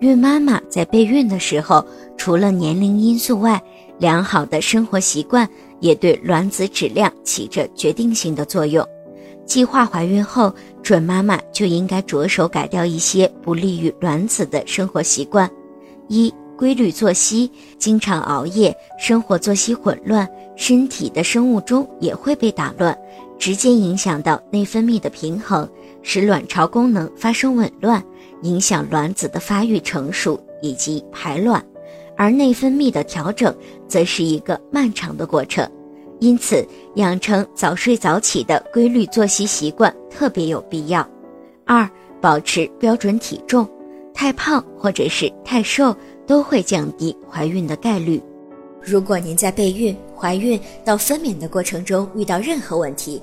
孕妈妈在备孕的时候，除了年龄因素外，良好的生活习惯也对卵子质量起着决定性的作用。计划怀孕后，准妈妈就应该着手改掉一些不利于卵子的生活习惯：一、规律作息，经常熬夜，生活作息混乱，身体的生物钟也会被打乱，直接影响到内分泌的平衡，使卵巢功能发生紊乱。影响卵子的发育成熟以及排卵，而内分泌的调整则是一个漫长的过程，因此养成早睡早起的规律作息习惯特别有必要。二、保持标准体重，太胖或者是太瘦都会降低怀孕的概率。如果您在备孕、怀孕到分娩的过程中遇到任何问题，